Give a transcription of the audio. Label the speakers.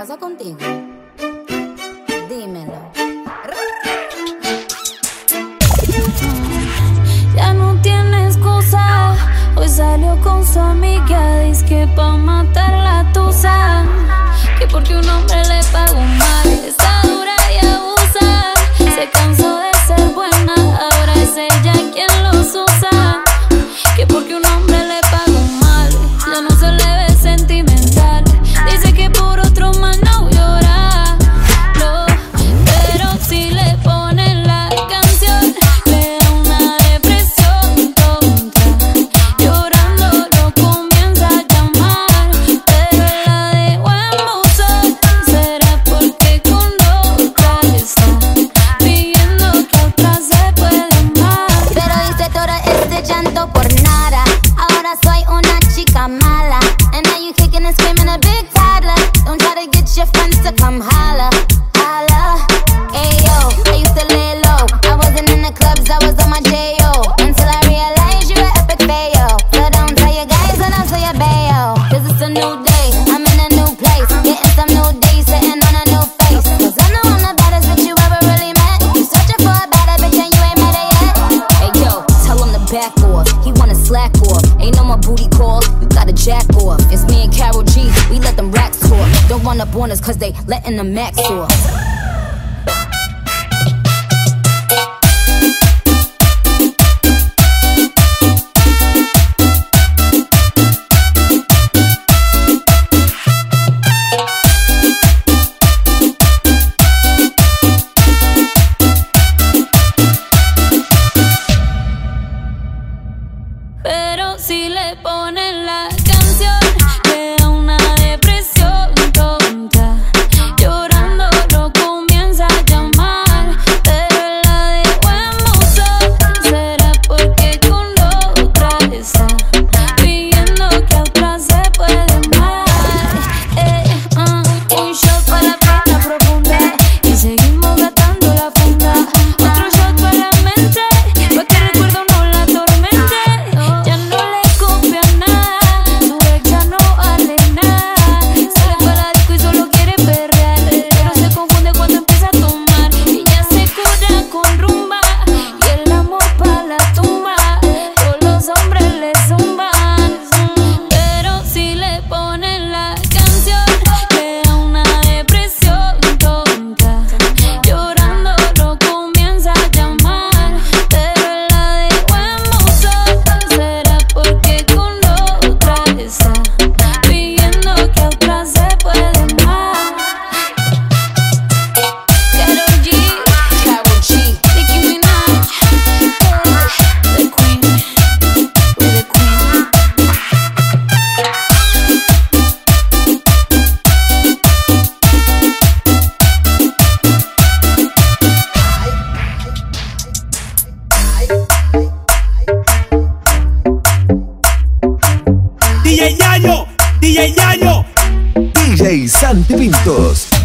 Speaker 1: pasó contigo? Dímelo.
Speaker 2: Ya no tiene excusa. Hoy salió con su amiga, dice que pa' matarla. una
Speaker 1: chica mala. And now you kicking and screaming a big toddler. Don't try to get your friends to come holler. he wanna slack off. Ain't no more booty calls. you gotta jack off. It's me and Carol G, we let them racks talk. Don't run up on us cause they letting the max off.
Speaker 2: si le ponen las
Speaker 3: DJ Yayo.
Speaker 4: Santi Pintos.